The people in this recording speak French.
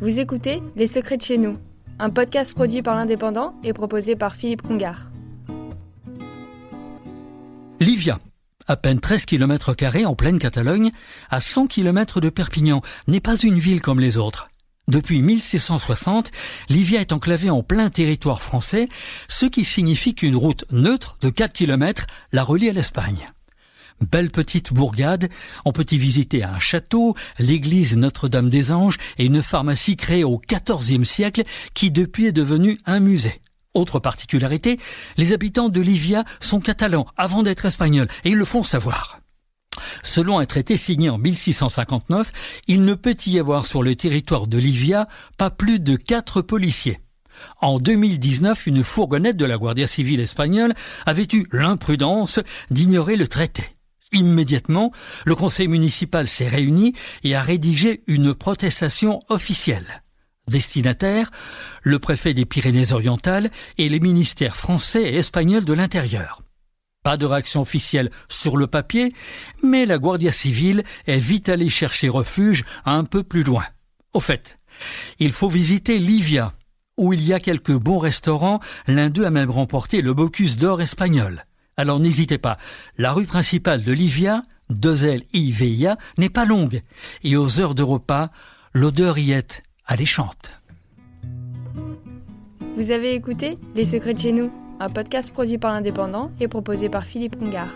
Vous écoutez Les Secrets de chez nous, un podcast produit par l'Indépendant et proposé par Philippe Congar. Livia, à peine 13 km en pleine Catalogne, à 100 km de Perpignan, n'est pas une ville comme les autres. Depuis 1660, Livia est enclavée en plein territoire français, ce qui signifie qu'une route neutre de 4 km la relie à l'Espagne. Belle petite bourgade, on peut y visiter un château, l'église Notre-Dame des Anges et une pharmacie créée au XIVe siècle qui depuis est devenue un musée. Autre particularité, les habitants de Livia sont catalans avant d'être espagnols et ils le font savoir. Selon un traité signé en 1659, il ne peut y avoir sur le territoire de Livia pas plus de quatre policiers. En 2019, une fourgonnette de la Guardia civile espagnole avait eu l'imprudence d'ignorer le traité. Immédiatement, le conseil municipal s'est réuni et a rédigé une protestation officielle. Destinataire, le préfet des Pyrénées-Orientales et les ministères français et espagnols de l'Intérieur. Pas de réaction officielle sur le papier, mais la Guardia civile est vite allée chercher refuge un peu plus loin. Au fait, il faut visiter Livia, où il y a quelques bons restaurants, l'un d'eux a même remporté le Bocuse d'or espagnol. Alors n'hésitez pas, la rue principale de Livia, deux L IVIA, n'est pas longue, et aux heures de repas, l'odeur y est alléchante. Vous avez écouté Les Secrets de chez nous, un podcast produit par l'Indépendant et proposé par Philippe Congar.